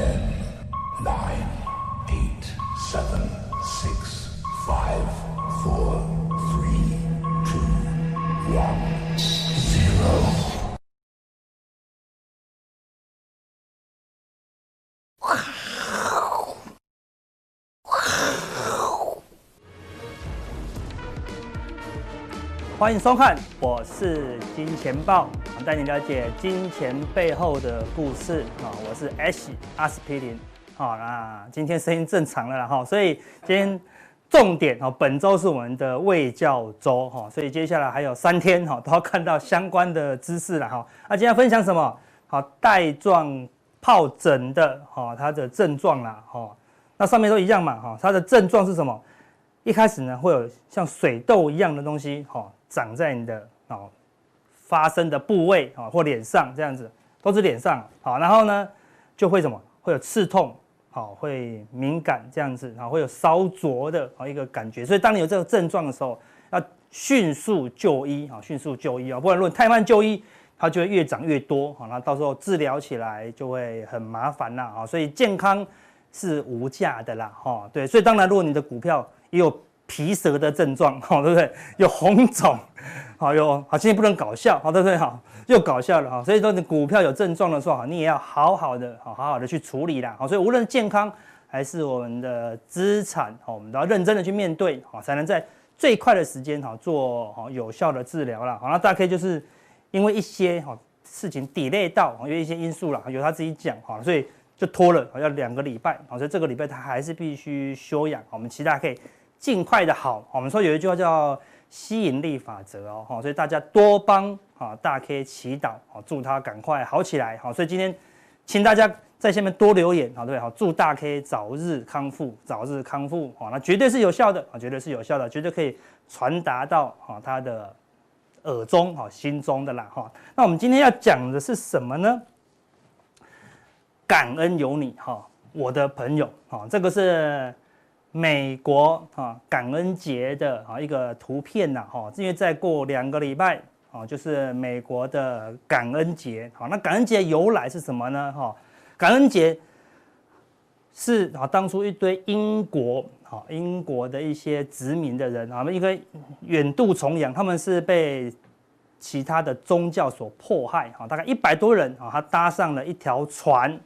Okay. 欢迎收看，我是金钱豹，带你了解金钱背后的故事啊！我是 Ash 阿司匹林，好，那今天声音正常了哈，所以今天重点哈，本周是我们的卫教周哈，所以接下来还有三天哈，都要看到相关的知识了哈。那今天分享什么？好，带状疱疹的哈，它的症状啦哈，那上面都一样嘛哈，它的症状是什么？一开始呢，会有像水痘一样的东西哈。长在你的哦发生的部位啊，或脸上这样子，都是脸上好，然后呢就会什么会有刺痛，好，会敏感这样子，然后会有烧灼的啊一个感觉，所以当你有这个症状的时候，要迅速就医啊，迅速就医啊，不然如果太慢就医，它就会越长越多啊，那到时候治疗起来就会很麻烦啦啊，所以健康是无价的啦哈，对，所以当然如果你的股票也有。皮蛇的症状，好对不对？有红肿，好有好，今天不能搞笑，好对不对？好又搞笑了哈，所以说你股票有症状的时候，你也要好好的，好好好的去处理啦。好，所以无论健康还是我们的资产，好，我们都要认真的去面对，好，才能在最快的时间，好做好有效的治疗啦。好，那大概就是因为一些好事情 delay 到，因为一些因素啦，由他自己讲，好，所以就拖了，好要两个礼拜，好，所以这个礼拜他还是必须休养，我们期待可以。尽快的好，我们说有一句话叫吸引力法则哦，所以大家多帮啊大 K 祈祷，祝他赶快好起来，好，所以今天请大家在下面多留言，好对，好，祝大 K 早日康复，早日康复，好，那绝对是有效的，啊，绝对是有效的，绝对可以传达到啊他的耳中，哈，心中的啦，哈，那我们今天要讲的是什么呢？感恩有你，哈，我的朋友，哈，这个是。美国啊，感恩节的啊一个图片呐，哈，因为再过两个礼拜啊，就是美国的感恩节。好，那感恩节由来是什么呢？哈，感恩节是啊，当初一堆英国啊，英国的一些殖民的人啊，一个远渡重洋，他们是被其他的宗教所迫害，哈，大概一百多人啊，他搭上了一条船。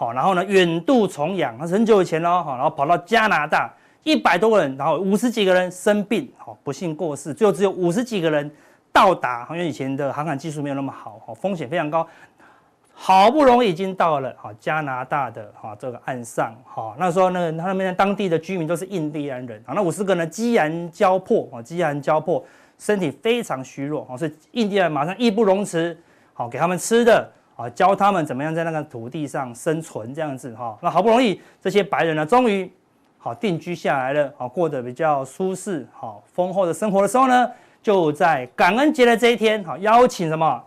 好，然后呢，远渡重洋，那是很久以前喽。好，然后跑到加拿大，一百多个人，然后五十几个人生病，好，不幸过世，最后只有五十几个人到达，因为以前的航海技术没有那么好，好，风险非常高，好不容易已经到了好加拿大的哈这个岸上，好，那时候呢，他们当地的居民都是印第安人，啊，那五十个人饥寒交迫，啊，饥寒交迫，身体非常虚弱，好，所以印第安马上义不容辞，好，给他们吃的。啊，教他们怎么样在那个土地上生存，这样子哈。那好不容易这些白人呢，终于好定居下来了，好过得比较舒适、好丰厚的生活的时候呢，就在感恩节的这一天，好邀请什么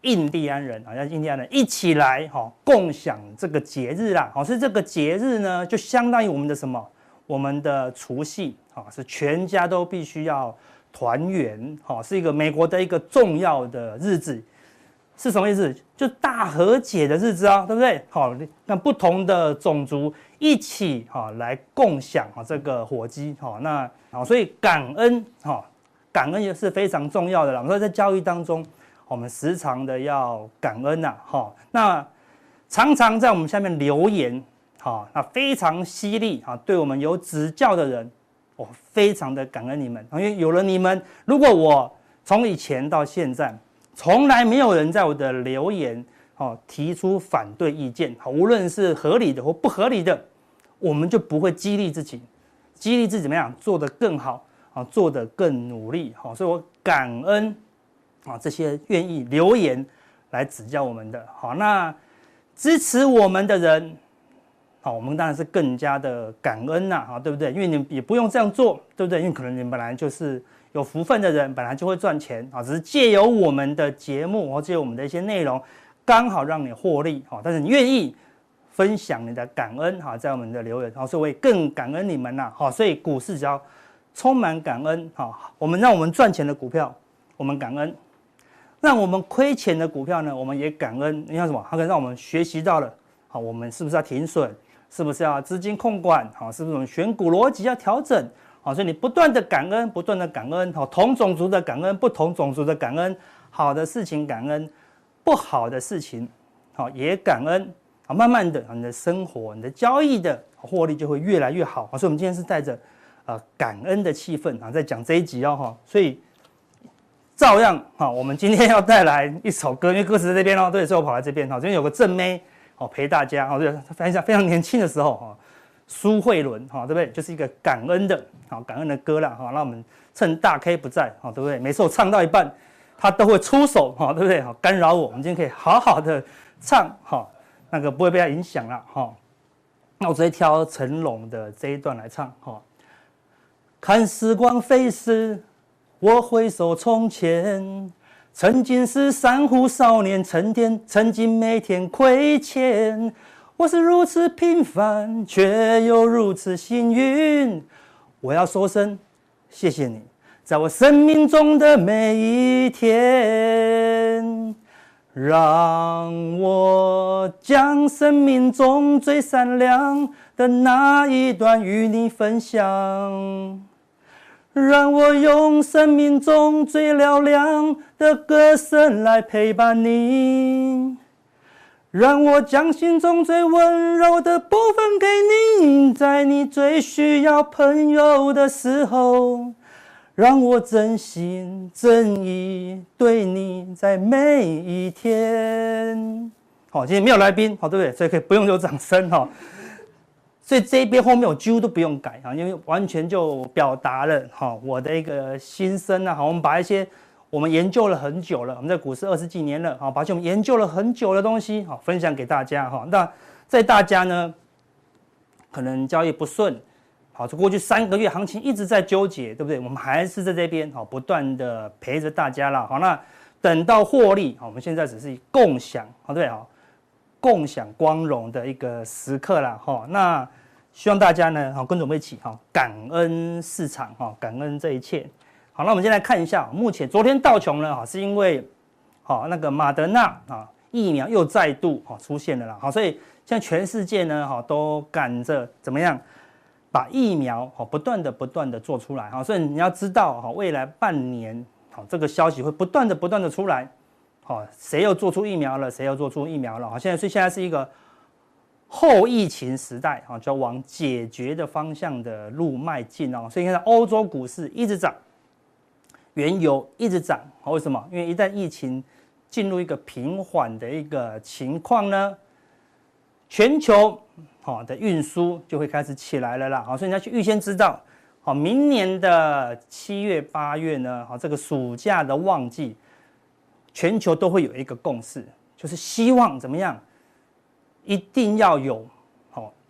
印第安人啊，让印第安人一起来哈共享这个节日啦。好，是这个节日呢，就相当于我们的什么？我们的除夕啊，是全家都必须要团圆，好，是一个美国的一个重要的日子。是什么意思？就大和解的日子啊，对不对？好，那不同的种族一起哈来共享哈这个火鸡，好，那好，所以感恩哈，感恩也是非常重要的啦。所以在交易当中，我们时常的要感恩呐，哈，那常常在我们下面留言，哈，那非常犀利哈，对我们有指教的人，我非常的感恩你们，因为有了你们，如果我从以前到现在。从来没有人在我的留言，哦，提出反对意见，好，无论是合理的或不合理的，我们就不会激励自己，激励自己怎么样做得更好，啊，做得更努力，好，所以我感恩，啊，这些愿意留言来指教我们的，好，那支持我们的人，好，我们当然是更加的感恩呐，啊，对不对？因为你也不用这样做，对不对？因为可能你本来就是。有福分的人本来就会赚钱啊，只是借由我们的节目或借由我们的一些内容，刚好让你获利哈。但是你愿意分享你的感恩哈，在我们的留言，所以我也更感恩你们呐。好，所以股市只要充满感恩哈，我们让我们赚钱的股票，我们感恩；让我们亏钱的股票呢，我们也感恩。你看什么？它可以让我们学习到了好，我们是不是要停损？是不是要资金控管？好，是不是我们选股逻辑要调整？好，所以你不断的感恩，不断的感恩，好，同种族的感恩，不同种族的感恩，好的事情感恩，不好的事情，好也感恩。好，慢慢的，你的生活、你的交易的获利就会越来越好。所以，我们今天是带着呃感恩的气氛啊，在讲这一集哦，哈。所以，照样哈，我们今天要带来一首歌，因为歌词在这边哦，对，所以我跑来这边哈。这边有个正妹。哦，陪大家哦，对，非常非常年轻的时候哈，苏慧伦哈，对不对？就是一个感恩的，好感恩的歌了哈。那我们趁大 K 不在，哈，对不对？每次我唱到一半，他都会出手，哈，对不对？好干扰我，我们今天可以好好的唱，哈，那个不会被他影响了，哈。那我直接挑成龙的这一段来唱，哈。看时光飞逝，我回首从前。曾经是山湖少年，成天曾经每天亏欠。我是如此平凡，却又如此幸运。我要说声谢谢你，在我生命中的每一天，让我将生命中最闪亮的那一段与你分享。让我用生命中最嘹亮的歌声来陪伴你，让我将心中最温柔的部分给你，在你最需要朋友的时候，让我真心真意对你在每一天。好，今天没有来宾，好，对不对？所以可以不用有掌声哈。所以这一边后面我几乎都不用改啊，因为完全就表达了哈我的一个心声啊。好，我们把一些我们研究了很久了，我们在股市二十几年了，好，把我们研究了很久的东西好分享给大家哈。那在大家呢可能交易不顺，好，这过去三个月行情一直在纠结，对不对？我们还是在这边好不断的陪着大家了。好，那等到获利，好，我们现在只是共享，好对好，共享光荣的一个时刻了哈。那希望大家呢，好跟着我们一起哈，感恩市场哈，感恩这一切。好，那我们先来看一下，目前昨天道琼呢，哈，是因为好那个马德纳啊疫苗又再度哈出现了啦，好，所以现在全世界呢，哈都赶着怎么样把疫苗哈不断的不断的做出来哈，所以你要知道哈，未来半年好这个消息会不断的不断的出来，好，谁又做出疫苗了，谁又做出疫苗了，好，现在所以现在是一个。后疫情时代啊，就往解决的方向的路迈进哦。所以现在欧洲股市一直涨，原油一直涨。为什么？因为一旦疫情进入一个平缓的一个情况呢，全球好的运输就会开始起来了啦。好，所以你要去预先知道，好，明年的七月八月呢，好，这个暑假的旺季，全球都会有一个共识，就是希望怎么样？一定要有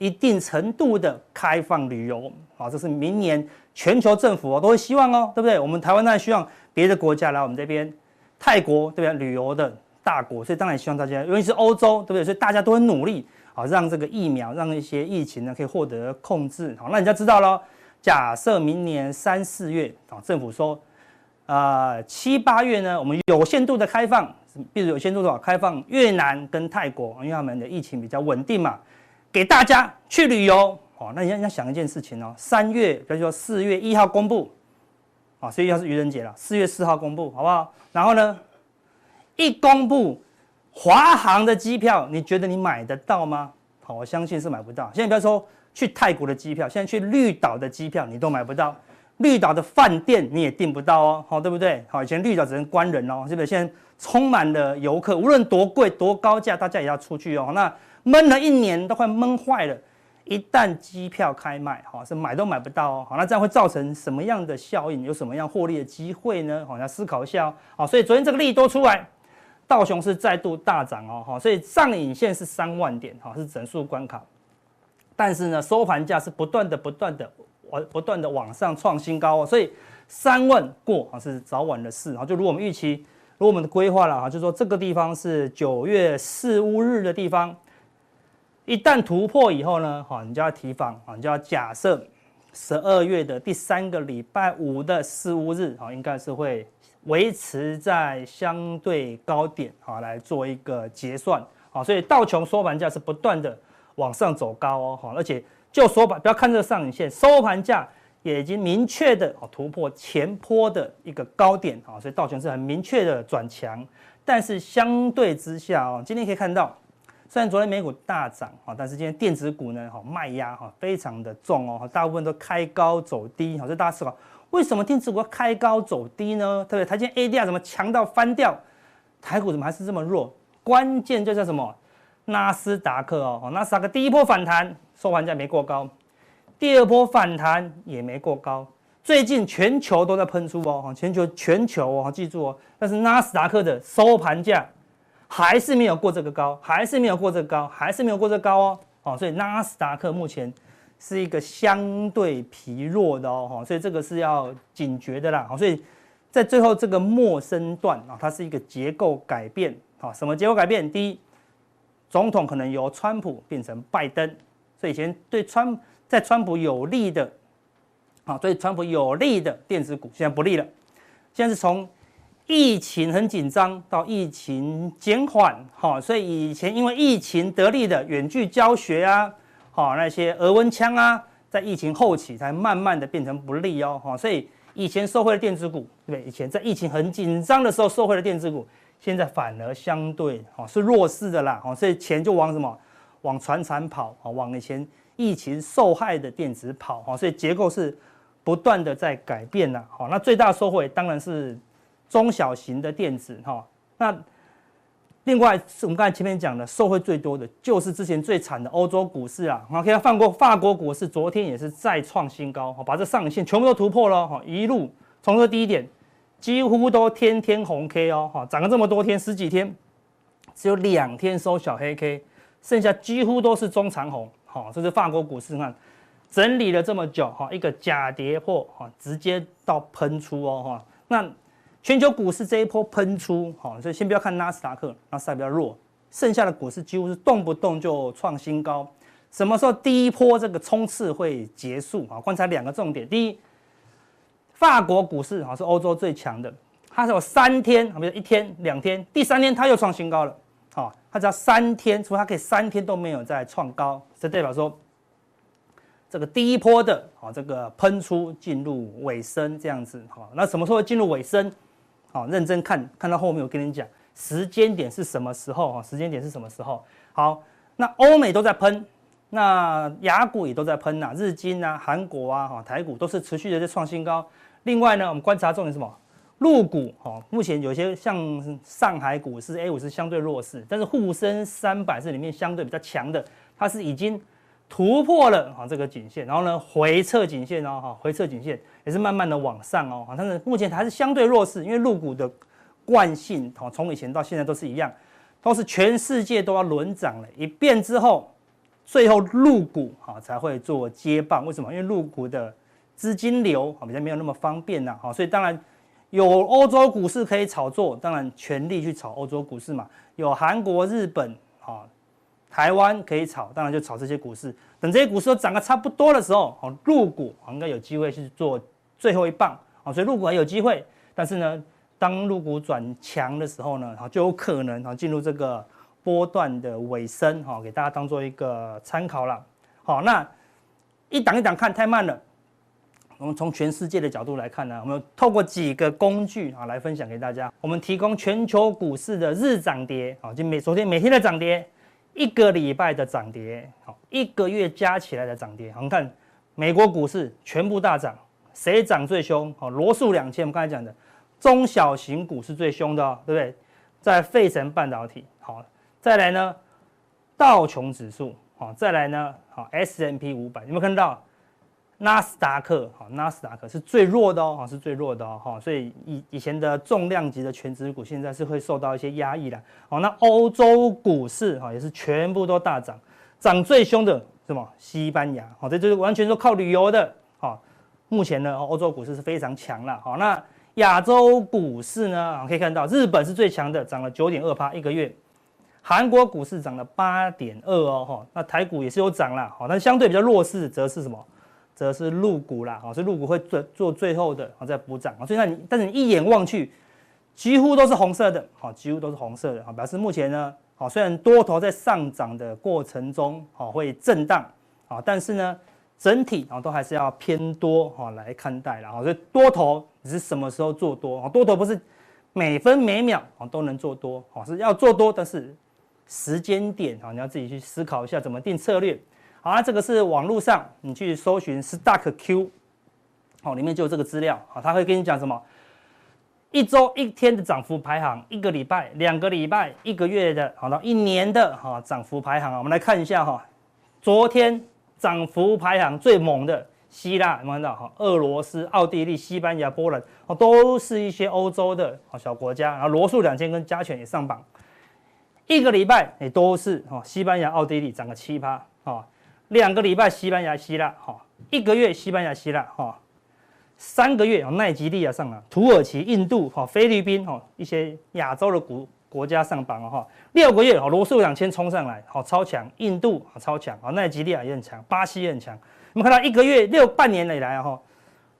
一定程度的开放旅游，啊，这是明年全球政府都会希望哦，对不对？我们台湾当然希望别的国家来我们这边，泰国对不对？旅游的大国，所以当然希望大家，尤其是欧洲，对不对？所以大家都很努力，好，让这个疫苗，让一些疫情呢可以获得控制。好，那你就知道了，假设明年三四月，啊，政府说，呃，七八月呢，我们有限度的开放。比如有限度的话开放越南跟泰国，因为他们的疫情比较稳定嘛，给大家去旅游哦。那你要要想一件事情哦，三月比如说四月一号公布，啊，四月一号是愚人节了，四月四号公布好不好？然后呢，一公布华航的机票，你觉得你买得到吗？好，我相信是买不到。现在比如说去泰国的机票，现在去绿岛的机票你都买不到，绿岛的饭店你也订不到哦，好，对不对？好，以前绿岛只能关人哦，是不是？现在充满了游客，无论多贵多高价，大家也要出去哦。那闷了一年都快闷坏了，一旦机票开卖，哈，是买都买不到哦。好，那这样会造成什么样的效应？有什么样获利的机会呢？好，要思考一下哦。好，所以昨天这个利多出来，道琼是再度大涨哦。好，所以上影线是三万点，哈，是整数关卡。但是呢，收盘价是不断的、不断的往、不断的往上创新高哦。所以三万过啊，是早晚的事。然后就如我们预期。如果我们的规划了哈，就是说这个地方是九月四五日的地方，一旦突破以后呢，哈，你就要提防啊，你就要假设十二月的第三个礼拜五的四五日啊，应该是会维持在相对高点啊，来做一个结算好，所以道琼收盘价是不断的往上走高哦，好，而且就收盘不要看这个上影线，收盘价也已经明确的突破前波的一个高点啊，所以道琼是很明确的转强，但是相对之下哦，今天可以看到。虽然昨天美股大涨啊，但是今天电子股呢，哈卖压哈非常的重哦，大部分都开高走低，好，所以大家思考为什么电子股要开高走低呢？对不对？它今天 ADR 怎么强到翻掉？台股怎么还是这么弱？关键就叫什么？纳斯达克哦，纳斯达克第一波反弹收盘价没过高，第二波反弹也没过高，最近全球都在喷出哦，全球全球哦，记住哦，但是纳斯达克的收盘价。还是没有过这个高，还是没有过这个高，还是没有过这个高哦，哦，所以纳斯达克目前是一个相对疲弱的哦，所以这个是要警觉的啦，所以在最后这个末升段啊，它是一个结构改变，好，什么结构改变？第一，总统可能由川普变成拜登，所以以前对川在川普有利的，啊，对川普有利的电子股现在不利了，现在是从。疫情很紧张，到疫情减缓，哈，所以以前因为疫情得利的远距教学啊，好那些额温枪啊，在疫情后期才慢慢的变成不利哦，哈，所以以前受惠的电子股，对对？以前在疫情很紧张的时候受惠的电子股，现在反而相对哦是弱势的啦，哦，所以钱就往什么？往船产跑，啊，往以前疫情受害的电子跑，哈，所以结构是不断的在改变呐，好，那最大受惠当然是。中小型的电子哈，那另外是我们刚才前面讲的，受惠最多的就是之前最惨的欧洲股市啊。好，可以放过法国股市，昨天也是再创新高，把这上影线全部都突破了哈，一路从这低点几乎都天天红 K 哦，哈，涨了这么多天十几天，只有两天收小黑 K，剩下几乎都是中长红，好，这是法国股市看整理了这么久哈，一个假跌破哈，直接到喷出哦哈，那。全球股市这一波喷出，好，所以先不要看纳斯达克，纳斯达克比较弱，剩下的股市几乎是动不动就创新高。什么时候第一波这个冲刺会结束？啊，观察两个重点：第一，法国股市啊是欧洲最强的，它是有三天，比如一天、两天，第三天它又创新高了。好，它只要三天，除非它可以三天都没有再创高，这代表说这个第一波的啊这个喷出进入尾声这样子。好，那什么时候会进入尾声？好，认真看，看到后面我跟你讲，时间点是什么时候？哈，时间点是什么时候？好，那欧美都在喷，那亚股也都在喷呐，日经啊、韩国啊、哈台股都是持续的在创新高。另外呢，我们观察重点是什么？陆股，哈，目前有些像上海股市 A 股是相对弱势，但是沪深三百是里面相对比较强的，它是已经。突破了啊这个颈线，然后呢回撤颈线哦哈，回撤颈线也是慢慢的往上哦，但是目前还是相对弱势，因为入股的惯性哦，从以前到现在都是一样，都是全世界都要轮涨了一遍之后，最后入股哈才会做接棒。为什么？因为入股的资金流啊比较没有那么方便呐，哈，所以当然有欧洲股市可以炒作，当然全力去炒欧洲股市嘛，有韩国、日本啊。台湾可以炒，当然就炒这些股市。等这些股市都涨得差不多的时候，哦，入股应该有机会去做最后一棒，啊，所以入股还有机会。但是呢，当入股转强的时候呢，哈，就有可能哈进入这个波段的尾声，哈，给大家当做一个参考了。好，那一档一档看太慢了。我们从全世界的角度来看呢，我们透过几个工具啊来分享给大家。我们提供全球股市的日涨跌，啊，就每昨天每天的涨跌。一个礼拜的涨跌，好，一个月加起来的涨跌，我们看美国股市全部大涨，谁涨最凶？好，罗素两千，我们刚才讲的中小型股是最凶的哦，对不对？在费城半导体，好，再来呢，道琼指数，好，再来呢，好，S&P 五百，有没有看到？纳斯达克，哈，纳斯达克是最弱的哦，是最弱的哦，哈，所以以以前的重量级的权值股，现在是会受到一些压抑的，好，那欧洲股市哈也是全部都大涨，涨最凶的什么？西班牙，好，这就是完全都靠旅游的，好，目前呢，欧洲股市是非常强了，好，那亚洲股市呢，可以看到日本是最强的，涨了九点二趴一个月，韩国股市涨了八点二哦，哈，那台股也是有涨了，好，但相对比较弱势，则是什么？则是入股啦，啊，所以入股会做做最后的啊，再补涨啊，所以那你但是你一眼望去，几乎都是红色的，好，几乎都是红色的，好，表示目前呢，好，虽然多头在上涨的过程中，好会震荡，啊，但是呢，整体啊都还是要偏多哈来看待了啊。所以多头你是什么时候做多啊？多头不是每分每秒啊都能做多，啊是要做多，但是时间点啊你要自己去思考一下怎么定策略。好，那这个是网络上你去搜寻 Stock Q，好，里面就有这个资料好，他会跟你讲什么？一周一天的涨幅排行，一个礼拜、两个礼拜、一个月的，好到一年的哈涨幅排行啊，我们来看一下哈。昨天涨幅排行最猛的希腊，有没有看到哈？俄罗斯、奥地利、西班牙、波兰，哦，都是一些欧洲的小国家。然后罗素两千跟加权也上榜，一个礼拜也都是哈，西班牙、奥地利涨个七趴啊，两个礼拜西班牙、希腊哈，一个月西班牙、希腊哈。三个月啊，奈及利亚上了，土耳其、印度、哈菲律宾哈一些亚洲的国国家上榜了哈。六个月哈，罗素两千冲上来，好超强，印度超强啊，奈及利亚也很强，巴西也很强。我们看到一个月六半年以来哈，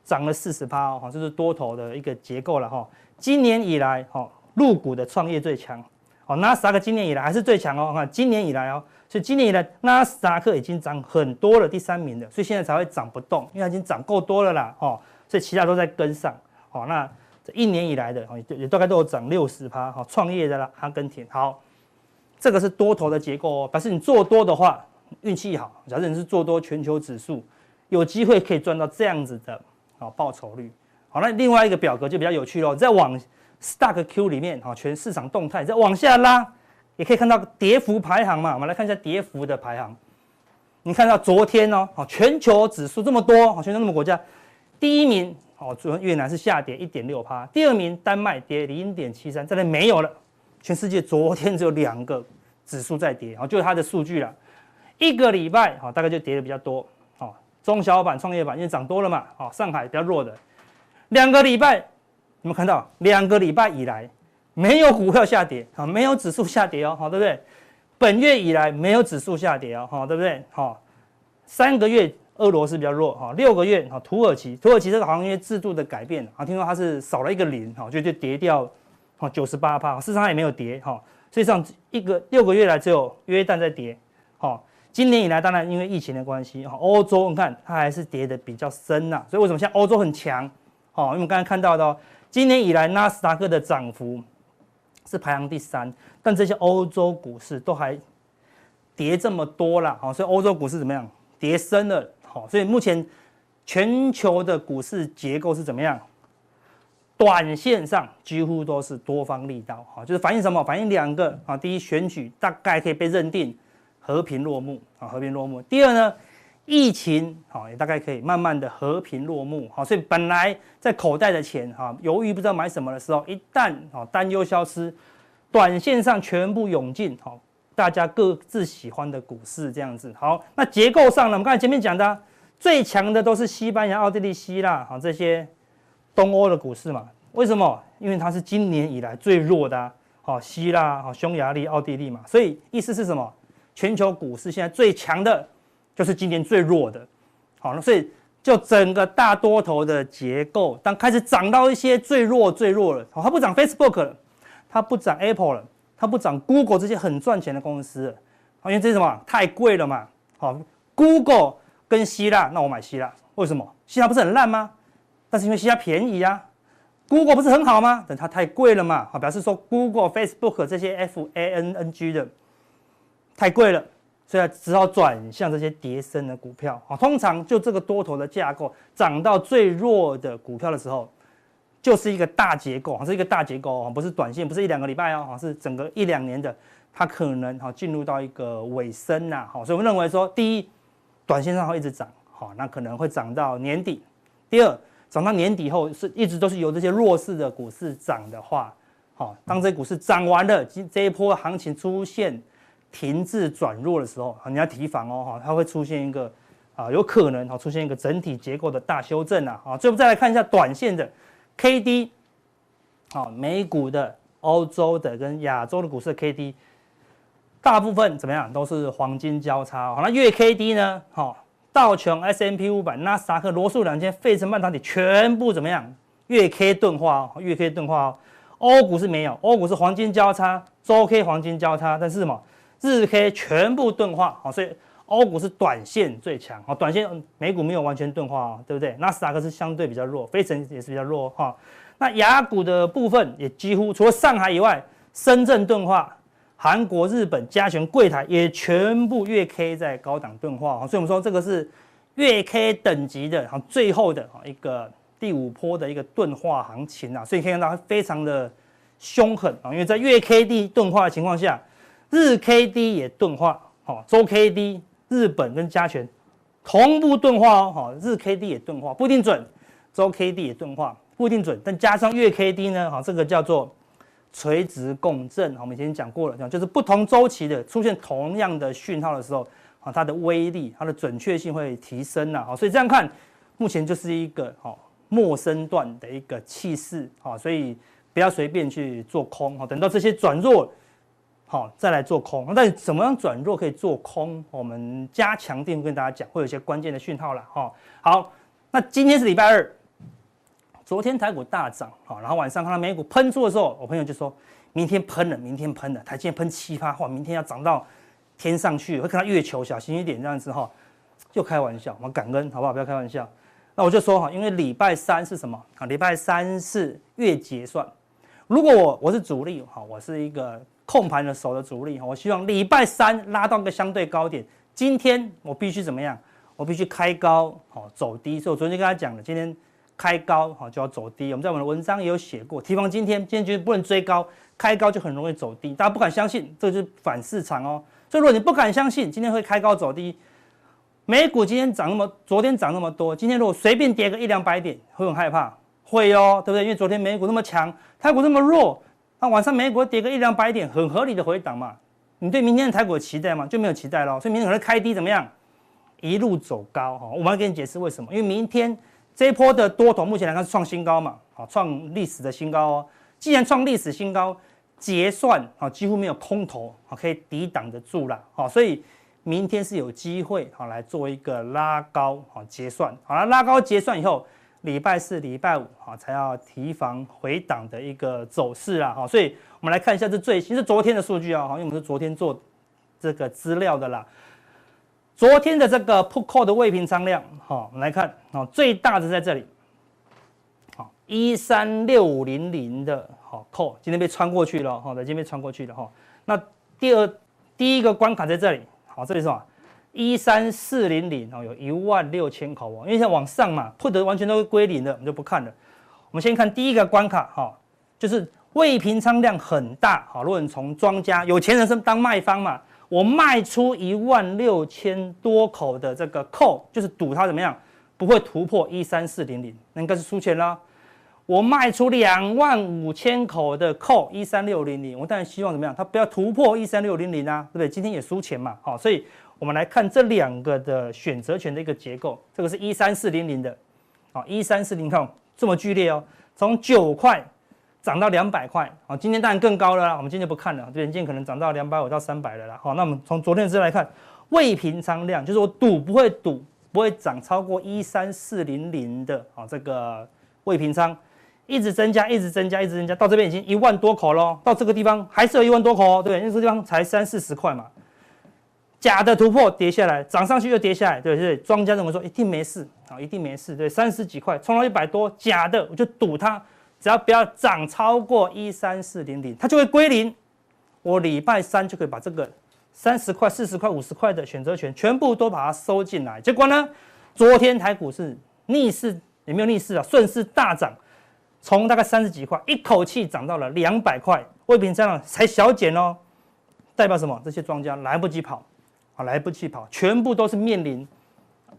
涨了四十趴哈，这是多头的一个结构了哈。今年以来哈，入股的创业最强，哦，纳斯达克今年以来还是最强哦。看今年以来哦，所以今年以来纳斯达克已经涨很多了，第三名的，所以现在才会涨不动，因为它已经涨够多了啦，哈。所以其他都在跟上，好，那这一年以来的也也大概都有涨六十趴，好，创业的啦，阿根廷，好，这个是多头的结构哦，表示你做多的话，运气好，假设你是做多全球指数，有机会可以赚到这样子的啊报酬率，好，那另外一个表格就比较有趣喽，再往 Stock Q 里面啊，全市场动态再往下拉，也可以看到跌幅排行嘛，我们来看一下跌幅的排行，你看到昨天哦，好，全球指数这么多，好，全球那么国家。第一名哦，越南是下跌一点六趴。第二名丹麦跌零点七三，这里没有了。全世界昨天只有两个指数在跌，哦，就是它的数据了。一个礼拜哦，大概就跌的比较多。哦，中小板、创业板因为涨多了嘛。哦，上海比较弱的。两个礼拜，你们看到两个礼拜以来没有股票下跌啊，没有指数下跌哦，好，对不对？本月以来没有指数下跌哦，好，对不对？好，三个月。俄罗斯比较弱哈，六个月哈，土耳其，土耳其这个行业制度的改变啊，听说它是少了一个零哈，就就跌掉哈九十八趴，事实上也没有跌哈，实际上一个六个月来只有约旦在跌哈，今年以来当然因为疫情的关系哈，欧洲你看它还是跌的比较深呐，所以为什么现在欧洲很强？哈，因为我们刚才看到的，今年以来纳斯达克的涨幅是排行第三，但这些欧洲股市都还跌这么多了哈，所以欧洲股市怎么样？跌深了。好，所以目前全球的股市结构是怎么样？短线上几乎都是多方力道，好，就是反映什么？反映两个啊，第一，选举大概可以被认定和平落幕啊，和平落幕。第二呢，疫情好也大概可以慢慢的和平落幕，好，所以本来在口袋的钱哈，犹豫不知道买什么的时候，一旦啊担忧消失，短线上全部涌进，好。大家各自喜欢的股市这样子，好，那结构上呢？我们刚才前面讲的、最强的都是西班牙、奥地利、希腊，好这些东欧的股市嘛。为什么？因为它是今年以来最弱的、啊，好希腊、好匈牙利、奥地利嘛。所以意思是什么？全球股市现在最强的，就是今年最弱的。好，那所以就整个大多头的结构，当开始涨到一些最弱最弱了，好，它不涨 Facebook 了，它不涨 Apple 了。它不涨 Google 这些很赚钱的公司，因为这是什么？太贵了嘛。好，Google 跟希腊，那我买希腊，为什么？希腊不是很烂吗？但是因为希腊便宜呀。Google 不是很好吗？等它太贵了嘛。好，表示说 Google、Facebook 这些 F A N N G 的太贵了，所以只好转向这些跌升的股票。啊，通常就这个多头的架构，涨到最弱的股票的时候。就是一个大结构啊，是一个大结构啊，不是短线，不是一两个礼拜哦，是整个一两年的，它可能哈进入到一个尾声呐，好，所以我们认为说，第一，短线上会一直涨，好，那可能会涨到年底；第二，涨到年底后是一直都是由这些弱势的股市涨的话，好，当这股市涨完了，这一波行情出现停滞转弱的时候，你要提防哦，哈，它会出现一个啊，有可能哈出现一个整体结构的大修正啊，啊，最后再来看一下短线的。K D，好，美股的、欧洲的跟亚洲的股市的 K D，大部分怎么样？都是黄金交叉。好，那月 K D 呢？好，道琼、S M P 五百、纳斯达克、罗素两千、费城半导体全部怎么样？月 K 钝化哦，月 K 钝化哦。欧股是没有，欧股是黄金交叉，周 K 黄金交叉，但是什么日 K 全部钝化，好，所以欧股是短线最强，好，短线美股没有完全钝化，对不对？纳斯达克是相对比较弱，非城也是比较弱，哈。那亚股的部分也几乎除了上海以外，深圳钝化，韩国、日本加权柜台也全部月 K 在高档钝化，所以我们说这个是月 K 等级的，哈，最后的一个第五波的一个钝化行情啊，所以可以看到它非常的凶狠啊，因为在月 K D 钝化的情况下，日 K D 也钝化，好，周 K D 日本跟加权同步钝化哦，好，日 K D 也钝化，不一定准，周 K D 也钝化。不一定准，但加上月 K D 呢，哈，这个叫做垂直共振。我们以前讲过了，讲就是不同周期的出现同样的讯号的时候，啊，它的威力、它的准确性会提升了，所以这样看，目前就是一个哈陌生段的一个气势，哈，所以不要随便去做空，哈，等到这些转弱，好再来做空。但怎么样转弱可以做空？我们加强錠跟大家讲，会有一些关键的讯号了，哈。好，那今天是礼拜二。昨天台股大涨，好，然后晚上看到美股喷出的时候，我朋友就说：“明天喷了，明天喷了，台积电喷七八，哇，明天要涨到天上去，会看到月球，小心一点这样子哈。”就开玩笑，我们感恩好不好？不要开玩笑。那我就说哈，因为礼拜三是什么啊？礼拜三是月结算。如果我我是主力哈，我是一个控盘的手的主力，我希望礼拜三拉到个相对高点。今天我必须怎么样？我必须开高好走低。所以我昨天跟他讲了，今天。开高好就要走低，我们在我们的文章也有写过。提防今天，今天绝对不能追高，开高就很容易走低。大家不敢相信，这就是反市场哦。所以如果你不敢相信今天会开高走低，美股今天涨那么，昨天涨那么多，今天如果随便跌个一两百点，会很害怕，会哦，对不对？因为昨天美股那么强，台股那么弱，那晚上美股跌个一两百点，很合理的回档嘛。你对明天的台股有期待吗？就没有期待咯。所以明天可能开低怎么样？一路走高哈。我们要给你解释为什么？因为明天。这一波的多头目前来看是创新高嘛？好，创历史的新高哦。既然创历史新高，结算啊几乎没有空头啊可以抵挡得住了。好，所以明天是有机会好来做一个拉高好结算。好了，拉高结算以后，礼拜四、礼拜五好才要提防回档的一个走势啊。好，所以我们来看一下这最新是昨天的数据啊。好，因为我们是昨天做这个资料的啦。昨天的这个 put call 的未平仓量，好，我们来看，好，最大的在这里，好，一三六零零的，好 call，今天被穿过去了，哈，在今天被穿过去了，哈。那第二第一个关卡在这里，好，这里是什么？一三四零零，哦，有一万六千口哦，因为现在往上嘛，put 完全都归零了，我们就不看了。我们先看第一个关卡，哈，就是未平仓量很大，好，如果你从庄家有钱人是当卖方嘛。我卖出一万六千多口的这个 call，就是赌它怎么样不会突破一三四零零，那应该是输钱了。我卖出两万五千口的 call，一三六零零，我当然希望怎么样，它不要突破一三六零零啊，对不对？今天也输钱嘛，好，所以我们来看这两个的选择权的一个结构，这个是一三四零零的，好，一三四零看这么剧烈哦，从九块。涨到两百块，好，今天当然更高了啦。我们今天不看了，这今天可能涨到两百五到三百了啦。好，那我们从昨天的资来看，未平仓量就是我赌不会赌不会涨超过一三四零零的，好，这个未平仓一直增加，一直增加，一直增加，到这边已经一万多口喽。到这个地方还是有一万多口哦，对，因为这个地方才三四十块嘛。假的突破跌下来，涨上去又跌下来，对不对？庄家认为说一定没事，啊，一定没事，对，三十几块冲到一百多，假的我就赌它。只要不要涨超过一三四零零，它就会归零。我礼拜三就可以把这个三十块、四十块、五十块的选择权全部都把它收进来。结果呢，昨天台股是逆势，也没有逆势啊，顺势大涨，从大概三十几块一口气涨到了两百块。未平仓才小减哦，代表什么？这些庄家来不及跑啊，来不及跑，全部都是面临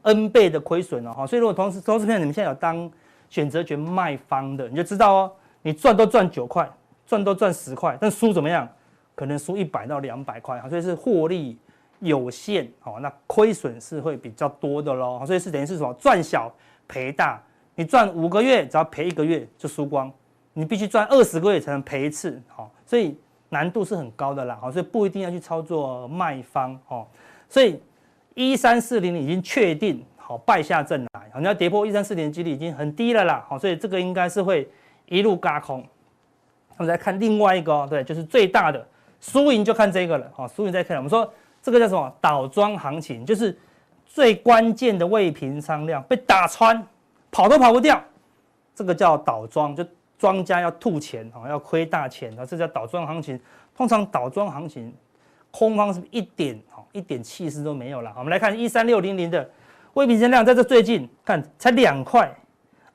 N 倍的亏损了哈。所以如果同时投资朋友你们现在有当。选择权卖方的，你就知道哦，你赚都赚九块，赚都赚十块，但输怎么样？可能输一百到两百块哈，所以是获利有限，哦，那亏损是会比较多的喽，所以是等于是什么？赚小赔大，你赚五个月，只要赔一个月就输光，你必须赚二十个月才能赔一次，好，所以难度是很高的啦，好，所以不一定要去操作卖方，哦，所以一三四零已经确定。好，败下阵来，好，你要跌破一三四零的几率已经很低了啦，好，所以这个应该是会一路轧空。我们再看另外一个哦，对，就是最大的输赢就看这个了，好，输赢再看。我们说这个叫什么？倒装行情，就是最关键的未平仓量被打穿，跑都跑不掉，这个叫倒装，就庄家要吐钱啊，要亏大钱啊，这叫倒装行情。通常倒装行情，空方是不是一点好一点气势都没有了？我们来看一三六零零的未平仓量，在这最近看才两块，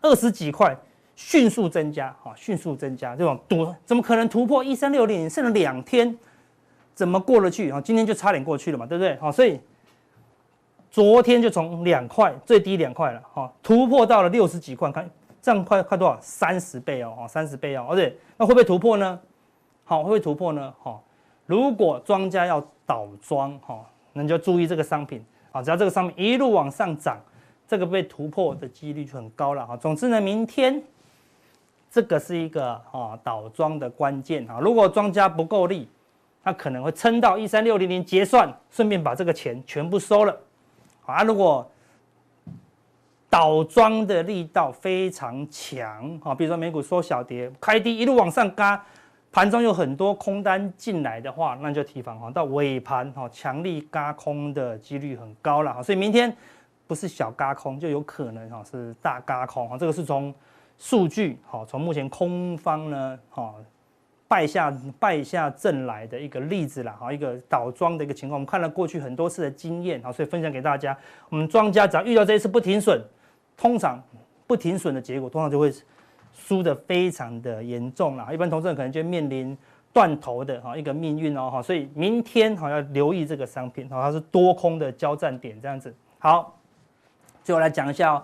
二十几块。迅速增加，哈，迅速增加，这种突怎么可能突破一三六零零？剩了两天，怎么过得去？啊，今天就差点过去了嘛，对不对？好，所以昨天就从两块最低两块了，哈，突破到了六十几块，看这样快快多少？三十倍哦，哈，三十倍哦，而且那会不会突破呢？好，会不会突破呢？哈，如果庄家要倒庄，哈，那你就注意这个商品，啊，只要这个商品一路往上涨，这个被突破的几率就很高了，哈。总之呢，明天。这个是一个啊倒庄的关键啊，如果庄家不够力，他可能会撑到一三六零零结算，顺便把这个钱全部收了。啊，如果倒庄的力道非常强啊，比如说美股缩小跌，开低一路往上嘎，盘中有很多空单进来的话，那就提防哈，到尾盘哈强力嘎空的几率很高了哈。所以明天不是小嘎空，就有可能哈是大嘎空啊，这个是从。数据好，从目前空方呢，哈败下败下阵来的一个例子啦，哈一个倒庄的一个情况，我们看了过去很多次的经验，好，所以分享给大家。我们庄家只要遇到这一次不停损，通常不停损的结果，通常就会输得非常的严重啦。一般投资人可能就面临断头的哈一个命运哦，哈，所以明天好要留意这个商品，哈，它是多空的交战点这样子。好，最后来讲一下哦。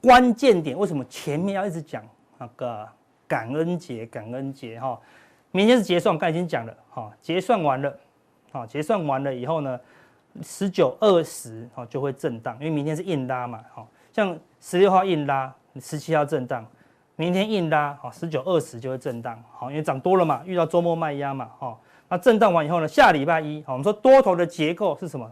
关键点为什么前面要一直讲那个感恩节？感恩节哈，明天是结算，刚才已经讲了哈，结算完了，好，结算完了以后呢，十九、二十哈就会震荡，因为明天是硬拉嘛，好，像十六号硬拉，十七号震荡，明天硬拉，好，十九、二十就会震荡，好，因为涨多了嘛，遇到周末卖压嘛，哈，那震荡完以后呢，下礼拜一，好，我们说多头的结构是什么？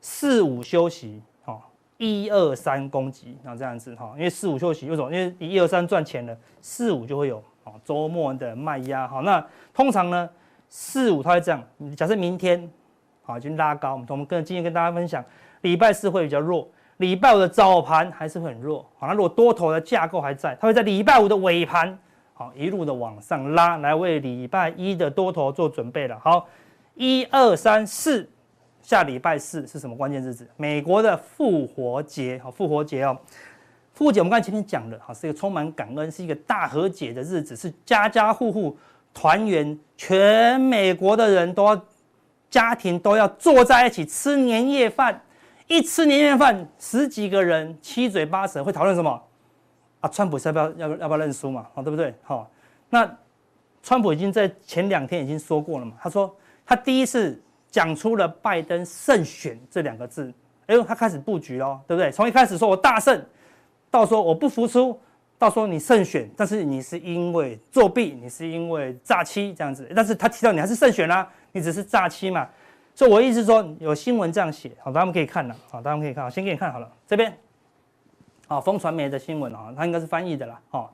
四五休息好。一二三攻击，然后这样子哈，因为四五休息，为什么？因为一二三赚钱了，四五就会有哦周末的卖压好。那通常呢，四五它会这样，假设明天好已经拉高，我们跟经验跟大家分享，礼拜四会比较弱，礼拜五的早盘还是很弱。好，那如果多头的架构还在，它会在礼拜五的尾盘好一路的往上拉，来为礼拜一的多头做准备了。好，一二三四。下礼拜四是什么关键日子？美国的复活节，好，复活节哦，复活节我们刚才前面讲了，好，是一个充满感恩，是一个大和解的日子，是家家户户团圆，全美国的人都要家庭都要坐在一起吃年夜饭，一吃年夜饭，十几个人七嘴八舌会讨论什么？啊，川普要不要要要不要认输嘛？好，对不对？好，那川普已经在前两天已经说过了嘛，他说他第一次。讲出了拜登胜选这两个字，哎呦，他开始布局喽，对不对？从一开始说我大胜，到说我不服输，到说你胜选，但是你是因为作弊，你是因为诈欺这样子，但是他提到你还是胜选啦，你只是诈欺嘛。所以我意思说，有新闻这样写，好，大家可以看了，好，大家可以看，先给你看好了，这边，好，风传媒的新闻啊，他应该是翻译的啦，哈，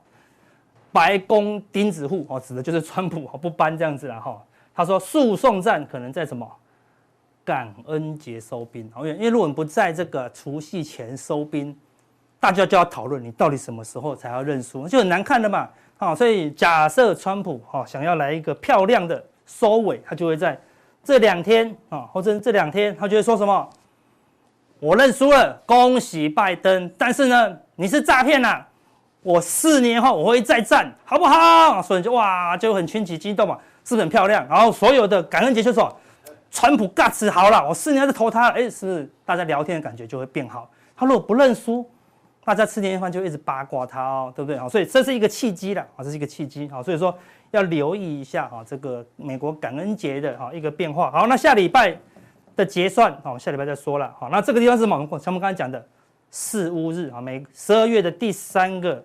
白宫钉子户哦，指的就是川普不搬这样子啦，哈，他说诉讼战可能在什么？感恩节收兵，因为因为如果不在这个除夕前收兵，大家就要讨论你到底什么时候才要认输，就很难看的嘛。啊，所以假设川普哈想要来一个漂亮的收尾，他就会在这两天啊，或者这两天他就会说什么：我认输了，恭喜拜登。但是呢，你是诈骗呐，我四年后我会再战，好不好？所以就哇就很群起激动嘛，是不是很漂亮？然后所有的感恩节就说。川普尬词好了，我四年就投他，哎，是不是大家聊天的感觉就会变好？他如果不认输，大家吃年夜饭就一直八卦他哦，对不对？好，所以这是一个契机了啊，这是一个契机。啊，所以说要留意一下啊，这个美国感恩节的啊一个变化。好，那下礼拜的结算，好，下礼拜再说了。好，那这个地方是什么？像我们刚才讲的四巫日啊，每十二月的第三个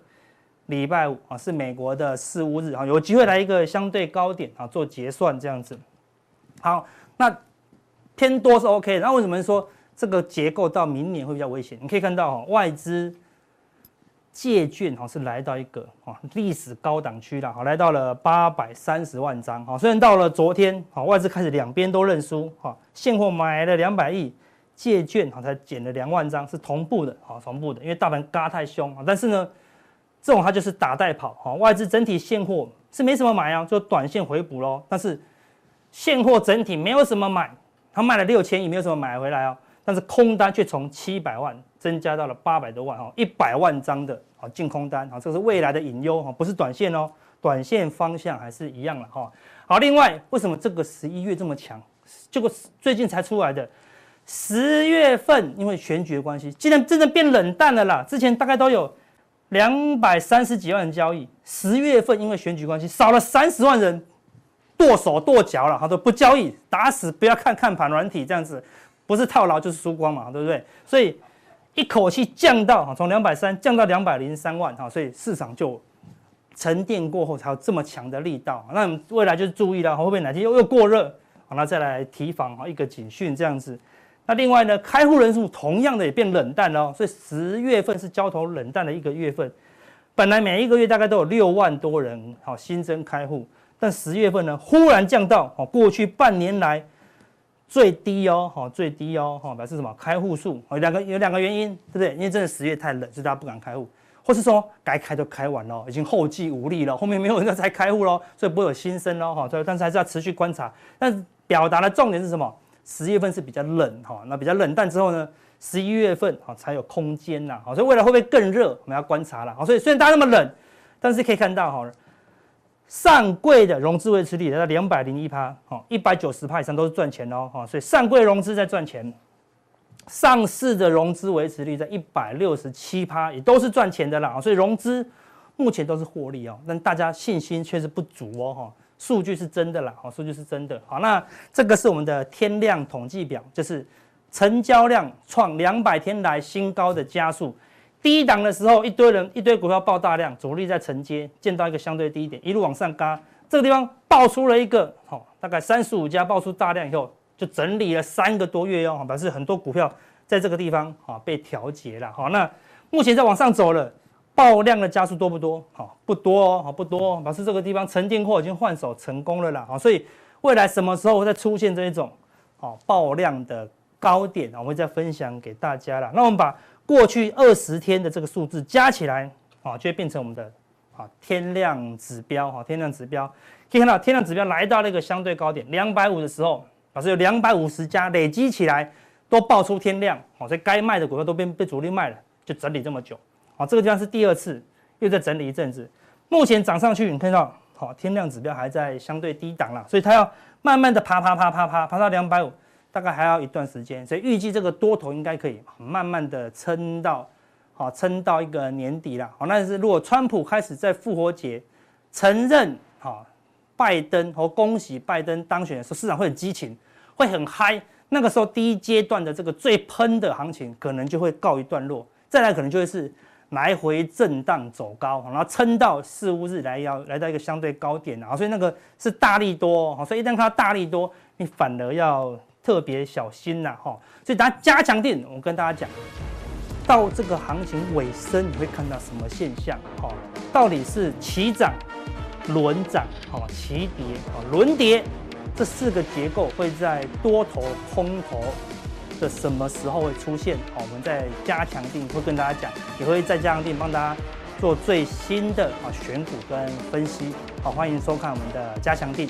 礼拜五啊，是美国的四巫日啊，有机会来一个相对高点啊做结算这样子。好。那偏多是 OK，那为什么说这个结构到明年会比较危险？你可以看到哈，外资借券哈是来到一个啊历史高档区了，好，来到了八百三十万张，好，虽然到了昨天，好，外资开始两边都认输，哈，现货买了两百亿，借券好才减了两万张，是同步的，好，同步的，因为大盘嘎太凶啊，但是呢，这种它就是打带跑，哈，外资整体现货是没什么买啊，就短线回补喽，但是现货整体没有什么买，它卖了六千亿，没有什么买回来哦，但是空单却从七百万增加到了八百多万，哈，一百万张的。啊，净空单，啊，这是未来的隐忧哈，不是短线哦，短线方向还是一样的哈。好，另外，为什么这个十一月这么强？这个最近才出来的十月份，因为选举的关系，竟然真的变冷淡了啦。之前大概都有两百三十几万人交易，十月份因为选举关系少了三十万人，剁手剁脚了，他说不交易，打死不要看看盘软体这样子，不是套牢就是输光嘛，对不对？所以。一口气降到哈，从两百三降到两百零三万哈，所以市场就沉淀过后才有这么强的力道。那我们未来就是注意了，会不会哪天又又过热？好，那再来提防哈，一个警讯这样子。那另外呢，开户人数同样的也变冷淡了，所以十月份是交投冷淡的一个月份。本来每一个月大概都有六万多人好新增开户，但十月份呢忽然降到哦，过去半年来。最低哦，哈，最低哦，哈，表示什么？开户数有两个，有两个原因，对不对？因为真的十月太冷，所以大家不敢开户，或是说该开都开完了，已经后继无力了，后面没有人再开户喽，所以不会有新生喽，哈。所以但是还是要持续观察。但表达的重点是什么？十月份是比较冷，哈，那比较冷淡之后呢，十一月份哈才有空间呐，好，所以未来会不会更热？我们要观察了，好，所以虽然大家那么冷，但是可以看到哈。上柜的融资维持率在两百零一趴，哈，一百九十趴以上都是赚钱哦，哈，所以上柜融资在赚钱，上市的融资维持率在一百六十七趴，也都是赚钱的啦，所以融资目前都是获利哦，但大家信心确实不足哦，哈，数据是真的啦，哈，数据是真的，好，那这个是我们的天量统计表，就是成交量创两百天来新高的加速。低档的时候，一堆人一堆股票爆大量，主力在承接，见到一个相对低点，一路往上嘎。这个地方爆出了一个，好，大概三十五家爆出大量以后，就整理了三个多月哟，表示很多股票在这个地方啊被调节了。好，那目前在往上走了，爆量的加速多不多？好，不多哦，好不多，表示这个地方沉淀货已经换手成功了啦。好，所以未来什么时候会再出现这一种好爆量的高点，我会再分享给大家了。那我们把。过去二十天的这个数字加起来，啊，就会变成我们的啊天量指标，哈，天量指标。可以看到天量指标来到那个相对高点两百五的时候，表示有两百五十家累积起来都爆出天量，好，所以该卖的股票都被被主力卖了，就整理这么久，啊，这个地方是第二次又在整理一阵子，目前涨上去，你看到好天量指标还在相对低档了，所以它要慢慢的爬爬爬爬爬爬到两百五。大概还要一段时间，所以预计这个多头应该可以慢慢的撑到，好撑到一个年底了。好，但是如果川普开始在复活节承认，好拜登和恭喜拜登当选的时候，市场会很激情，会很嗨。那个时候第一阶段的这个最喷的行情可能就会告一段落，再来可能就会是来回震荡走高，然后撑到四五日来要来到一个相对高点啊，所以那个是大利多，好所以一旦看到大利多，你反而要。特别小心呐，哈，所以大家加强定，我跟大家讲，到这个行情尾声，你会看到什么现象？哈，到底是齐涨、轮涨、哈、齐跌、哈、轮跌，这四个结构会在多头、空头的什么时候会出现？好，我们在加强定会跟大家讲，也会在加强定帮大家做最新的啊选股跟分析。好，欢迎收看我们的加强定。